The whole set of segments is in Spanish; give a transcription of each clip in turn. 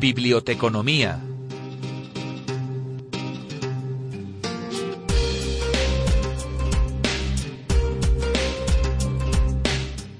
Biblioteconomía.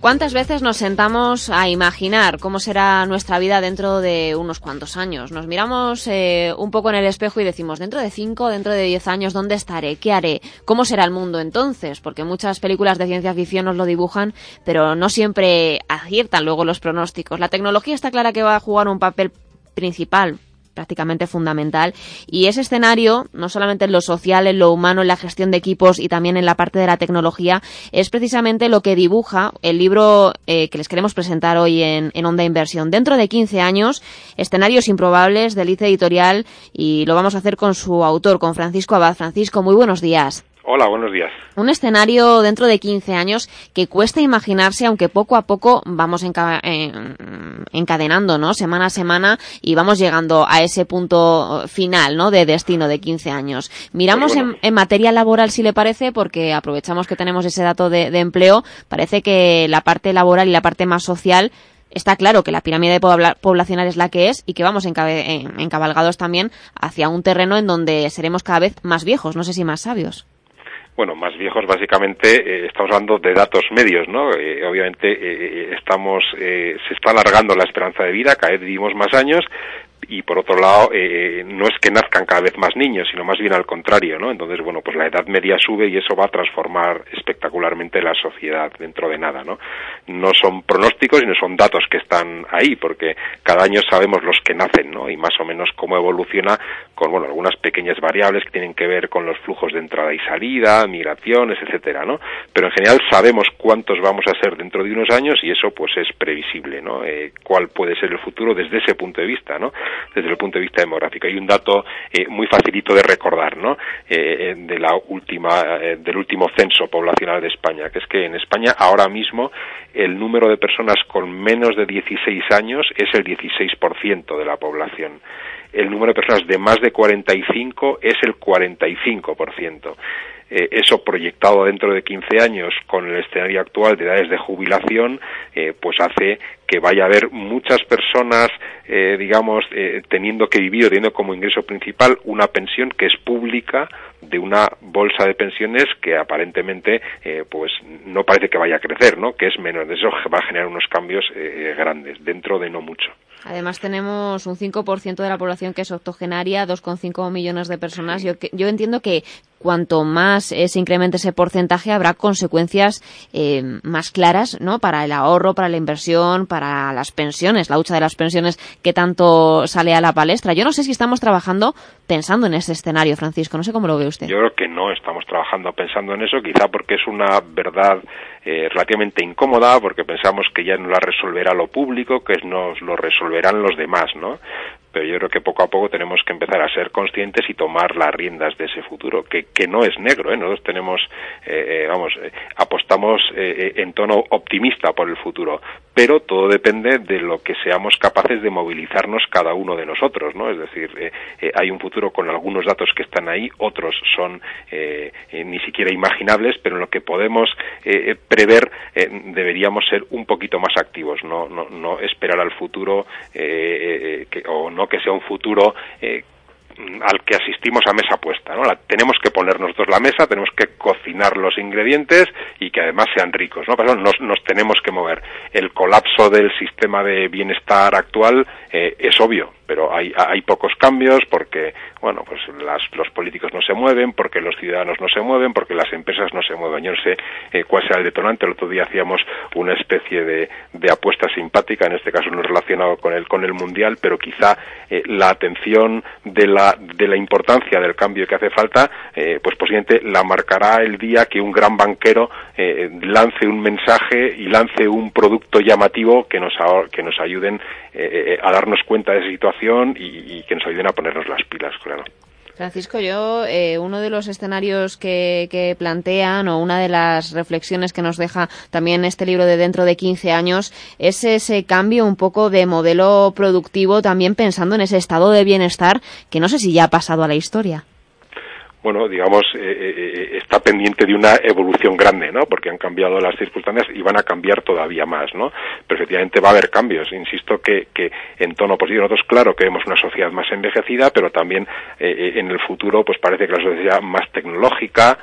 ¿Cuántas veces nos sentamos a imaginar cómo será nuestra vida dentro de unos cuantos años? Nos miramos eh, un poco en el espejo y decimos, dentro de cinco, dentro de diez años, ¿dónde estaré? ¿Qué haré? ¿Cómo será el mundo entonces? Porque muchas películas de ciencia ficción nos lo dibujan, pero no siempre aciertan luego los pronósticos. La tecnología está clara que va a jugar un papel principal prácticamente fundamental. Y ese escenario, no solamente en lo social, en lo humano, en la gestión de equipos y también en la parte de la tecnología, es precisamente lo que dibuja el libro eh, que les queremos presentar hoy en, en, Onda Inversión. Dentro de 15 años, escenarios improbables del ICE Editorial y lo vamos a hacer con su autor, con Francisco Abad. Francisco, muy buenos días. Hola, buenos días. Un escenario dentro de 15 años que cuesta imaginarse, aunque poco a poco vamos enca encadenando, ¿no? Semana a semana y vamos llegando a ese punto final, ¿no? De destino de 15 años. Miramos pues bueno. en, en, materia laboral, si le parece, porque aprovechamos que tenemos ese dato de, de empleo. Parece que la parte laboral y la parte más social está claro que la pirámide poblacional es la que es y que vamos encabalgados también hacia un terreno en donde seremos cada vez más viejos, no sé si más sabios bueno, más viejos básicamente eh, estamos hablando de datos medios, ¿no? Eh, obviamente eh, estamos se está alargando la esperanza de vida, cada vez vivimos más años, y por otro lado eh, no es que nazcan cada vez más niños sino más bien al contrario no entonces bueno pues la edad media sube y eso va a transformar espectacularmente la sociedad dentro de nada no no son pronósticos sino son datos que están ahí porque cada año sabemos los que nacen no y más o menos cómo evoluciona con bueno algunas pequeñas variables que tienen que ver con los flujos de entrada y salida migraciones etcétera no pero en general sabemos cuántos vamos a ser dentro de unos años y eso pues es previsible no eh, cuál puede ser el futuro desde ese punto de vista no desde el punto de vista demográfico. Hay un dato eh, muy facilito de recordar, ¿no? Eh, de la última, eh, del último censo poblacional de España, que es que en España ahora mismo el número de personas con menos de 16 años es el 16% de la población el número de personas de más de 45 es el 45% eh, eso proyectado dentro de 15 años con el escenario actual de edades de jubilación, eh, pues hace que vaya a haber muchas personas, eh, digamos, eh, teniendo que vivir, teniendo como ingreso principal una pensión que es pública de una bolsa de pensiones que aparentemente, pues no parece que vaya a crecer, ¿no? Que es menos. Eso va a generar unos cambios eh, grandes dentro de no mucho. Además tenemos un 5% de la población que es octogenaria, 2,5 millones de personas. Yo, yo entiendo que cuanto más eh, se incremente ese porcentaje habrá consecuencias eh, más claras ¿no? para el ahorro, para la inversión, para las pensiones, la hucha de las pensiones que tanto sale a la palestra. Yo no sé si estamos trabajando pensando en ese escenario, Francisco. No sé cómo lo ve usted. Yo creo que no estamos trabajando pensando en eso, quizá porque es una verdad eh, relativamente incómoda, porque pensamos que ya no la resolverá lo público, que nos lo resolverán los demás, ¿no? Pero yo creo que poco a poco tenemos que empezar a ser conscientes y tomar las riendas de ese futuro, que, que no es negro, ¿eh? nosotros tenemos, eh, eh, vamos, eh, apostamos eh, en tono optimista por el futuro, pero todo depende de lo que seamos capaces de movilizarnos cada uno de nosotros, ¿no? Es decir, hay un futuro con algunos datos que están ahí, otros son ni siquiera imaginables, pero en lo que podemos prever deberíamos ser un poquito más activos, no, no, no esperar al futuro que, o no no que sea un futuro eh, al que asistimos a mesa puesta. ¿no? La, tenemos que poner nosotros la mesa, tenemos que cocinar los ingredientes y que además sean ricos. ¿no? Pero nos, nos tenemos que mover. El colapso del sistema de bienestar actual eh, es obvio, pero hay, pocos cambios porque, bueno, pues las, los políticos no se mueven, porque los ciudadanos no se mueven, porque las empresas no se mueven. Yo no sé eh, cuál será el detonante. El otro día hacíamos una especie de, de apuesta simpática, en este caso no relacionado con el, con el mundial, pero quizá eh, la atención de la, de la importancia del cambio que hace falta, eh, pues posiblemente la marcará el día que un gran banquero eh, lance un mensaje y lance un producto llamativo que nos, que nos ayuden eh, a darnos cuenta de esa situación y, y, que nos ayuden a ponernos las pilas, claro. Francisco, yo, eh, uno de los escenarios que, que, plantean o una de las reflexiones que nos deja también este libro de dentro de 15 años es ese cambio un poco de modelo productivo, también pensando en ese estado de bienestar que no sé si ya ha pasado a la historia. Bueno, digamos, eh, eh, eh, está pendiente de una evolución grande, ¿no? Porque han cambiado las circunstancias y van a cambiar todavía más, ¿no? Pero efectivamente va a haber cambios. Insisto que, que en tono positivo nosotros, claro, que vemos una sociedad más envejecida, pero también en el futuro, pues parece que la sociedad más tecnológica,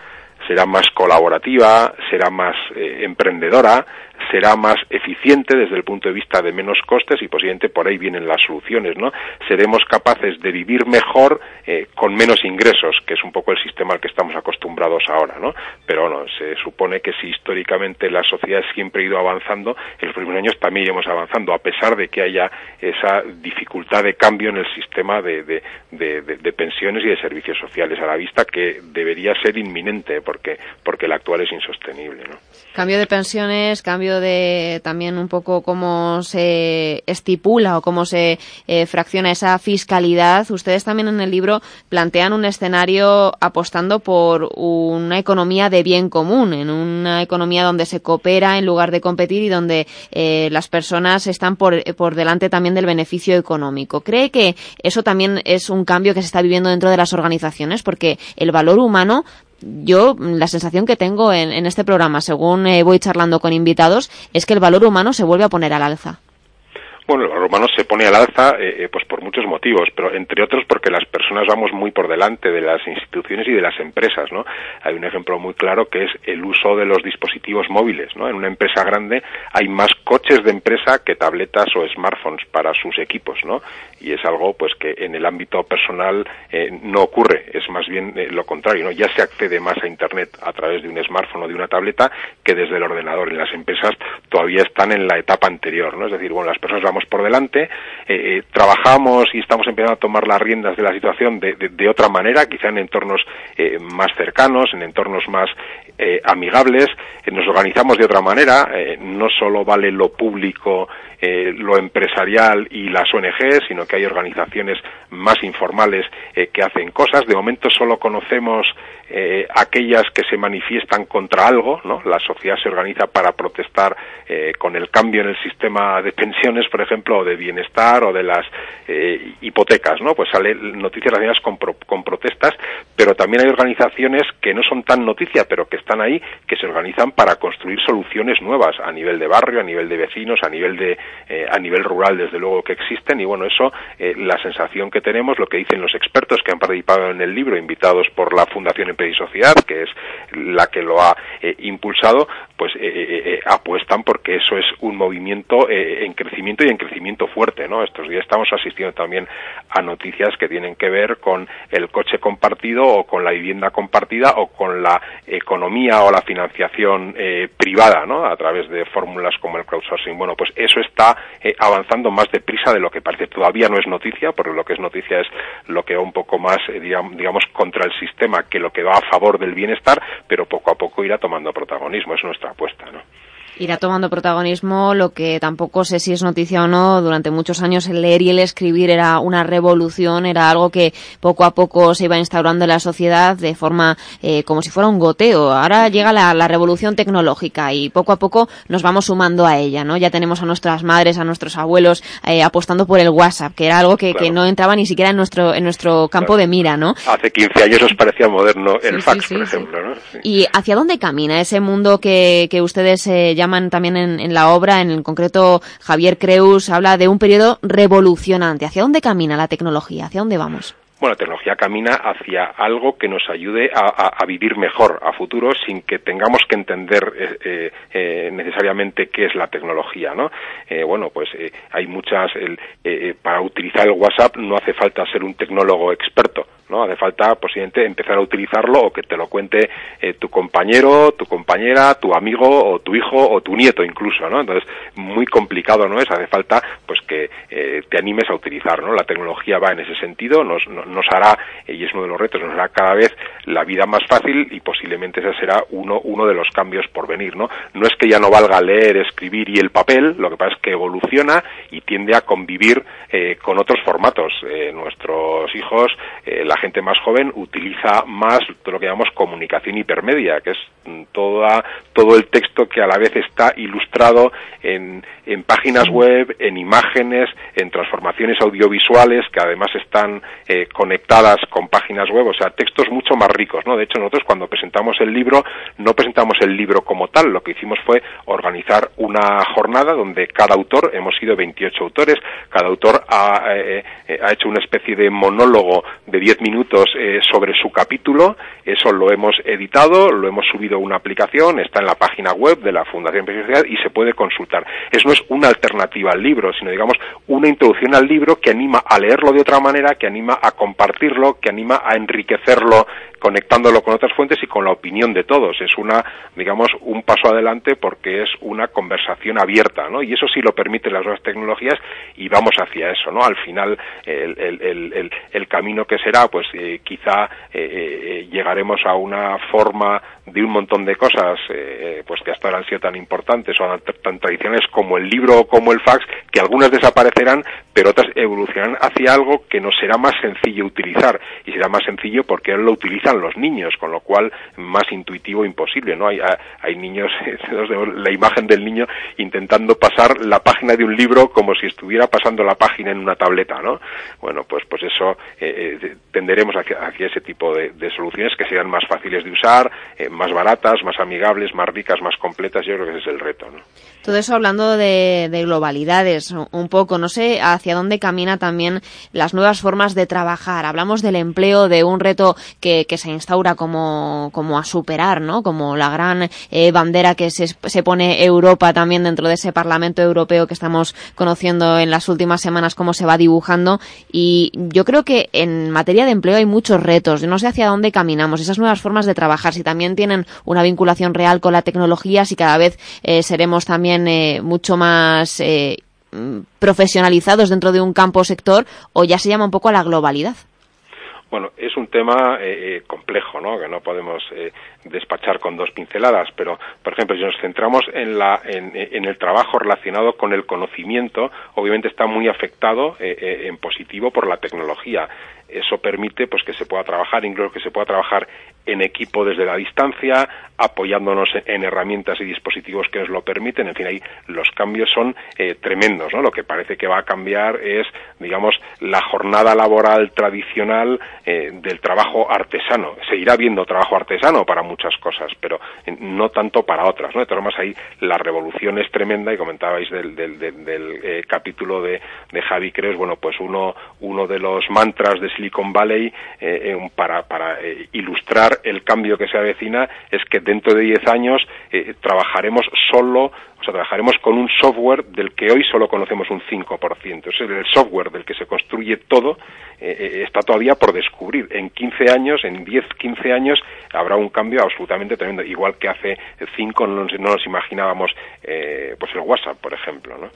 será más colaborativa, será más emprendedora, será más eficiente desde el punto de vista de menos costes y posiblemente por ahí vienen las soluciones, ¿no? Seremos capaces de vivir mejor eh, con menos ingresos, que es un poco el sistema al que estamos acostumbrados ahora, ¿no? Pero bueno, se supone que si históricamente la sociedad siempre ha ido avanzando, en los primeros años también iremos avanzando, a pesar de que haya esa dificultad de cambio en el sistema de, de, de, pensiones y de servicios sociales a la vista, que debería ser inminente, porque, porque el actual es insostenible, ¿no? Cambio de pensiones, cambio de también un poco cómo se estipula o cómo se eh, fracciona esa fiscalidad, ustedes también en el libro plantean un escenario apostando por una economía de bien común, en una economía donde se coopera en lugar de competir y donde eh, las personas están por, por delante también del beneficio económico. ¿Cree que eso también es un cambio que se está viviendo dentro de las organizaciones? Porque el valor humano yo la sensación que tengo en, este programa, según eh, voy charlando con invitados, es que el valor humano se vuelve a poner al alza. Bueno, el romano se pone al alza eh, eh, pues por muchos motivos, pero entre otros porque las personas vamos muy por delante de las instituciones y de las empresas, ¿no? Hay un ejemplo muy claro que es el uso de los dispositivos móviles, ¿no? En una empresa grande hay más coches de empresa que tabletas o smartphones para sus equipos, ¿no? Y es algo pues que en el ámbito personal eh, no ocurre, es más bien lo contrario, ¿no? Ya se accede más a internet a través de un smartphone o de una tableta que desde el ordenador. En las empresas todavía están en la etapa anterior, ¿no? Es decir, bueno, las personas vamos por delante, eh, eh, trabajamos y estamos empezando a tomar las riendas de la situación de, de, otra manera, quizá en entornos eh, más cercanos, en entornos más amigables, nos organizamos de otra manera, no solo vale lo público, lo empresarial y las ONG, sino que hay organizaciones más informales que hacen cosas. De momento solo conocemos aquellas que se manifiestan contra algo. La sociedad se organiza para protestar con el cambio en el sistema de pensiones, o de bienestar o de las eh, hipotecas, ¿no? Pues salen noticias relacionadas con, con protestas, pero también hay organizaciones que no son tan noticias, pero que están ahí, que se organizan para construir soluciones nuevas a nivel de barrio, a nivel de vecinos, a nivel de a nivel rural, desde luego que existen y bueno, eso la sensación que tenemos, lo que dicen los expertos que han participado en el libro, invitados por la Fundación y Sociedad, que es la que lo ha eh, impulsado, eh, eh, apuestan porque eso es un movimiento en crecimiento y en crecimiento fuerte, ¿no? Estos días estamos asistiendo también a noticias que tienen que ver con el coche compartido o con la vivienda compartida o con la economía o la financiación privada, ¿no? A través de fórmulas como el crowdsourcing. Bueno, pues eso está avanzando más deprisa de lo que parece. Todavía no es noticia, porque lo que es noticia es lo que va un poco más, digamos, contra el sistema que lo que va a favor del bienestar, pero poco a poco irá tomando protagonismo, es nuestra apuesta, ¿no? Irá tomando protagonismo, lo que tampoco sé si es noticia o no. Durante muchos años el leer y el escribir era una revolución, era algo que poco a poco se iba instaurando en la sociedad de forma eh, como si fuera un goteo. Ahora llega la, revolución tecnológica y poco a poco nos vamos sumando a ella, ¿no? Ya tenemos a nuestras madres, a nuestros abuelos eh, apostando por el WhatsApp, que era algo que, no entraba ni siquiera en nuestro en nuestro campo de mira, ¿no? Hace 15 años os parecía moderno el fax, por ejemplo, ¿no? ¿Y hacia dónde camina ese mundo que, que ustedes eh, también en, la obra, en el concreto Javier Creus habla de un periodo revolucionante. ¿Hacia dónde camina la tecnología? ¿Hacia dónde vamos? bueno, la tecnología camina hacia algo que nos ayude a, vivir mejor a futuro sin que tengamos que entender eh, eh, eh, necesariamente qué es la tecnología, ¿no? bueno, pues hay muchas, para utilizar el WhatsApp no hace falta ser un tecnólogo experto, ¿no? Hace falta posiblemente empezar a utilizarlo o que te lo cuente eh, tu compañero, tu compañera, tu amigo o tu hijo o tu nieto incluso, ¿no? Entonces, muy complicado no es, hace falta pues que eh, te animes a utilizar, ¿no? La tecnología va en ese sentido, nos, nos hará, y es uno de los retos, nos hará cada vez la vida más fácil y posiblemente ese será uno, uno de los cambios por venir, ¿no? No es que ya no valga leer, escribir y el papel, lo que pasa es que evoluciona y tiende a convivir eh, con otros formatos. nuestros hijos, la la gente más joven utiliza más lo que llamamos comunicación hipermedia, que es mm, toda, todo el texto que a la vez está ilustrado en, en páginas web, en imágenes, en transformaciones audiovisuales que además están eh, conectadas con páginas web, o sea, textos mucho más ricos, ¿no? De hecho, nosotros cuando presentamos el libro, no presentamos el libro como tal, lo que hicimos fue organizar una jornada donde cada autor, hemos sido 28 autores, cada autor ha, eh, eh, ha hecho una especie de monólogo de 10 minutos sobre su capítulo, eso lo hemos editado, lo hemos subido a una aplicación, está en la página web de la Fundación Universidad y se puede consultar. Eso no es una alternativa al libro, sino digamos una introducción al libro que anima a leerlo de otra manera, que anima a compartirlo, que anima a enriquecerlo conectándolo con otras fuentes y con la opinión de todos. Es una, digamos, un paso adelante porque es una conversación abierta, ¿no? Y eso sí lo permiten las nuevas tecnologías y vamos hacia eso, ¿no? Al final, el, el, el, camino que será, pues eh, quizá eh, eh, llegaremos a una forma de un montón de cosas, pues que hasta ahora han sido tan importantes o tan tradicionales como el libro o como el fax, que algunas desaparecerán, pero otras evolucionarán hacia algo que nos será más sencillo utilizar y será más sencillo porque él lo los niños, con lo cual más intuitivo imposible, ¿no? Hay, hay niños, la imagen del niño intentando pasar la página de un libro como si estuviera pasando la página en una tableta, ¿no? Bueno, pues, pues eso eh, eh tenderemos hacia, ese tipo de, soluciones que sean más fáciles de usar, eh, más baratas, más amigables, más ricas, más completas. Yo creo que ese es el reto, ¿no? Todo eso hablando de, de globalidades, un poco, no sé hacia dónde camina también las nuevas formas de trabajar. Hablamos del empleo, de un reto que se instaura como, como a superar, ¿no? Como la gran eh, bandera que se, se pone Europa también dentro de ese Parlamento Europeo que estamos conociendo en las últimas semanas, cómo se va dibujando. Y yo creo que en materia de empleo hay muchos retos. no sé hacia dónde caminamos, esas nuevas formas de trabajar, si también tienen una vinculación real con la tecnología, si cada vez eh, seremos también eh, mucho más eh, mm, profesionalizados dentro de un campo sector o ya se llama un poco a la globalidad. Bueno, es un tema eh, complejo, ¿no? Que no podemos eh, despachar con dos pinceladas, pero, por ejemplo, si nos centramos en, la, en, el trabajo relacionado con el conocimiento, obviamente está muy afectado eh, en positivo por la tecnología eso permite pues que se pueda trabajar, incluso que se pueda trabajar en equipo desde la distancia, apoyándonos en herramientas y dispositivos que nos lo permiten. En fin, ahí los cambios son eh, tremendos, ¿no? Lo que parece que va a cambiar es, digamos, la jornada laboral tradicional eh, del trabajo artesano. Seguirá habiendo trabajo artesano para muchas cosas, pero eh, no tanto para otras, ¿no? De todas formas, ahí la revolución es tremenda y comentabais del, del, del, capítulo de, de Javi Creos, bueno, pues uno, uno de los mantras de Silicon Valley eh, para, para eh, ilustrar el cambio que se avecina es que dentro de 10 años eh, trabajaremos solo o sea, trabajaremos con un software del que hoy solo conocemos un 5%. Es el software del que se construye todo está todavía por descubrir. En 15 años, en 10, 15 años, habrá un cambio absolutamente tremendo. Igual que hace 5 no, no, nos imaginábamos pues el WhatsApp, por ejemplo, ¿no?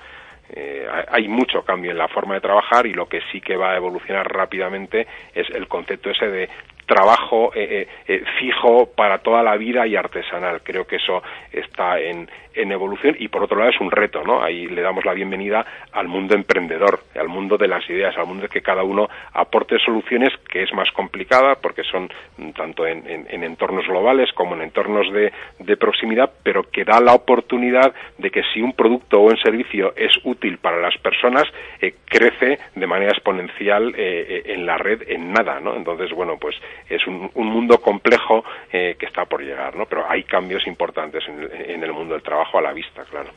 Eh, hay mucho cambio en la forma de trabajar y lo que sí que va a evolucionar rápidamente es el concepto ese de trabajo eh, eh, fijo para toda la vida y artesanal. Creo que eso está en, en evolución y por otro lado es un reto, ¿no? Ahí le damos la bienvenida al mundo emprendedor, al mundo de las ideas, al mundo de que cada uno aporte soluciones que es más complicada porque son tanto en, entornos globales como en entornos de, proximidad, pero que da la oportunidad de que si un producto o un servicio es útil para las personas, eh, crece de manera exponencial eh, eh, en la red en nada, ¿no? Entonces, bueno, pues es un, un mundo complejo que está por llegar, ¿no? Pero hay cambios importantes en en el mundo del trabajo a la vista, claro.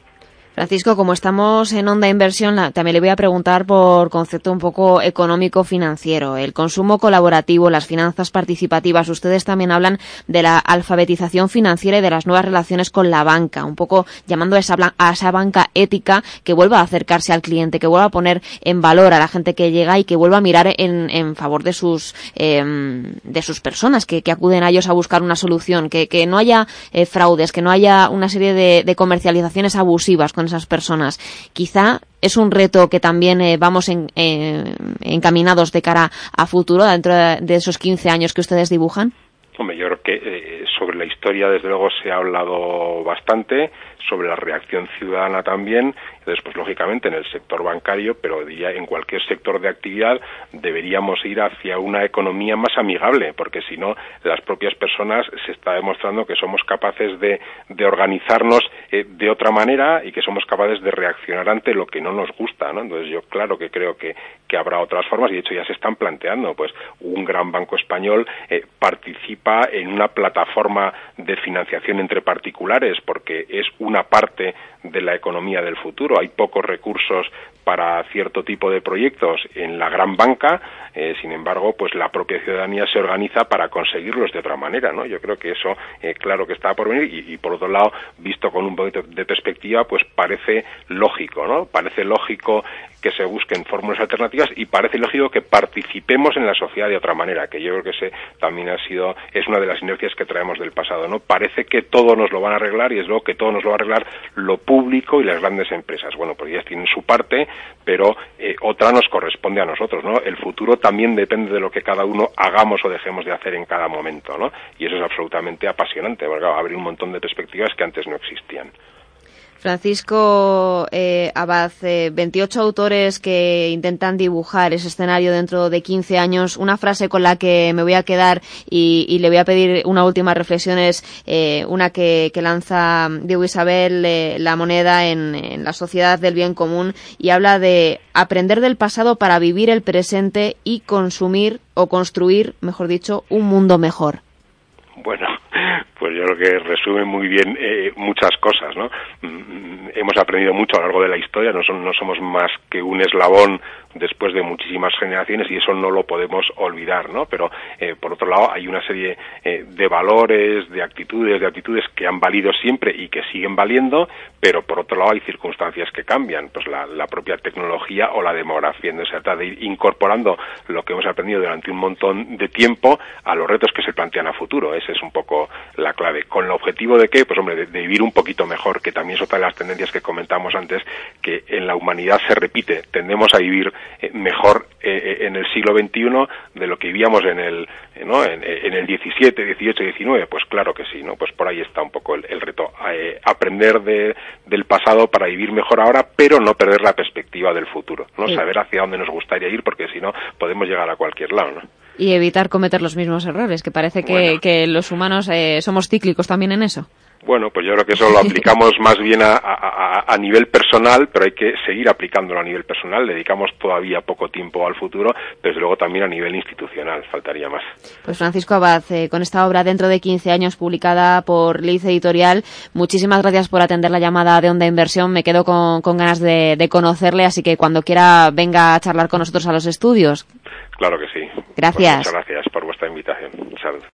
Francisco, como estamos en Onda Inversión, también le voy a preguntar por concepto un poco económico-financiero. El consumo colaborativo, las finanzas participativas. Ustedes también hablan de la alfabetización financiera y de las nuevas relaciones con la banca. Un poco llamando a esa, a esa banca ética que vuelva a acercarse al cliente, que vuelva a poner en valor a la gente que llega y que vuelva a mirar en, favor de sus, em, de sus personas que, acuden a ellos a buscar una solución. Que, no haya eh, fraudes, que no haya una serie de, comercializaciones abusivas esas personas. Quizá es un reto que también eh, vamos eh, encaminados de cara a futuro dentro de, esos 15 años que ustedes dibujan. Hombre, yo creo que eh, sobre la historia, desde luego, se ha hablado bastante sobre la reacción ciudadana también. Pues lógicamente en el sector bancario, pero diría en cualquier sector de actividad deberíamos ir hacia una economía más amigable, porque si no, las propias personas se está demostrando que somos capaces de, de organizarnos eh, de otra manera y que somos capaces de reaccionar ante lo que no nos gusta, ¿no? Entonces yo claro que creo que, que habrá otras formas y de hecho ya se están planteando, pues un gran banco español eh, participa en una plataforma de financiación entre particulares porque es una parte de la economía del futuro. Hay pocos recursos para cierto tipo de proyectos en la gran banca, eh, sin embargo, pues la propia ciudadanía se organiza para conseguirlos de otra manera, ¿no? Yo creo que eso, eh, claro que está por venir y, y, por otro lado, visto con un poquito de perspectiva, pues parece lógico, ¿no? Parece lógico que se busquen fórmulas alternativas y parece lógico que participemos en la sociedad de otra manera, que yo creo que ese también ha sido, es una de las inercias que traemos del pasado, ¿no? Parece que todo nos lo van a arreglar y es luego que todo nos lo va a arreglar lo público y las grandes empresas. Bueno, pues ellas tienen su parte, pero eh, otra nos corresponde a nosotros, ¿no? El futuro también depende de lo que cada uno hagamos o dejemos de hacer en cada momento, ¿no? Y eso es absolutamente apasionante, porque abre un montón de perspectivas que antes no existían. Francisco eh, Abad, eh, 28 autores que intentan dibujar ese escenario dentro de 15 años. Una frase con la que me voy a quedar y, le voy a pedir una última reflexión es eh, una que, que, lanza Diego Isabel, eh, La moneda en, en, la sociedad del bien común y habla de aprender del pasado para vivir el presente y consumir o construir, mejor dicho, un mundo mejor. Bueno, pues yo creo que resume muy bien eh, muchas cosas, ¿no? Mm, hemos aprendido mucho a lo largo de la historia, no, son, no somos más que un eslabón después de muchísimas generaciones y eso no lo podemos olvidar, ¿no? Pero eh, por otro lado hay una serie eh, de valores, de actitudes, de actitudes que han valido siempre y que siguen valiendo, pero por otro lado hay circunstancias que cambian, pues la, propia tecnología o la demografía, ¿no? se trata de ir incorporando lo que hemos aprendido durante un montón de tiempo a los retos que se plantean a futuro. Esa es un poco la clave. ¿Con el objetivo de qué? Pues hombre, de, de vivir un poquito mejor, que también es otra de las tendencias que comentamos antes, que en la humanidad se repite. Tendemos a vivir eh, mejor eh, en el siglo XXI de lo que vivíamos en el, ¿no? en, en, el 17, 18, 19. Pues claro que sí, ¿no? Pues por ahí está un poco el, el reto. Eh, aprender de, del pasado para vivir mejor ahora, pero no perder la perspectiva del futuro, ¿no? Sí. Saber hacia dónde nos gustaría ir, porque si no, podemos llegar a cualquier lado, ¿no? Y evitar cometer los mismos errores, que parece que, bueno. que los humanos eh, somos cíclicos también en eso. Bueno, pues yo creo que eso lo aplicamos más bien a, a, a, nivel personal, pero hay que seguir aplicándolo a nivel personal. Dedicamos todavía poco tiempo al futuro, desde luego también a nivel institucional, faltaría más. Pues Francisco Abad, eh, con esta obra dentro de 15 años publicada por Liz Editorial, muchísimas gracias por atender la llamada de Onda Inversión. Me quedo con, con ganas de, de, conocerle, así que cuando quiera venga a charlar con nosotros a los estudios. Claro que sí. Gracias. Pues muchas gracias por vuestra invitación. Salud.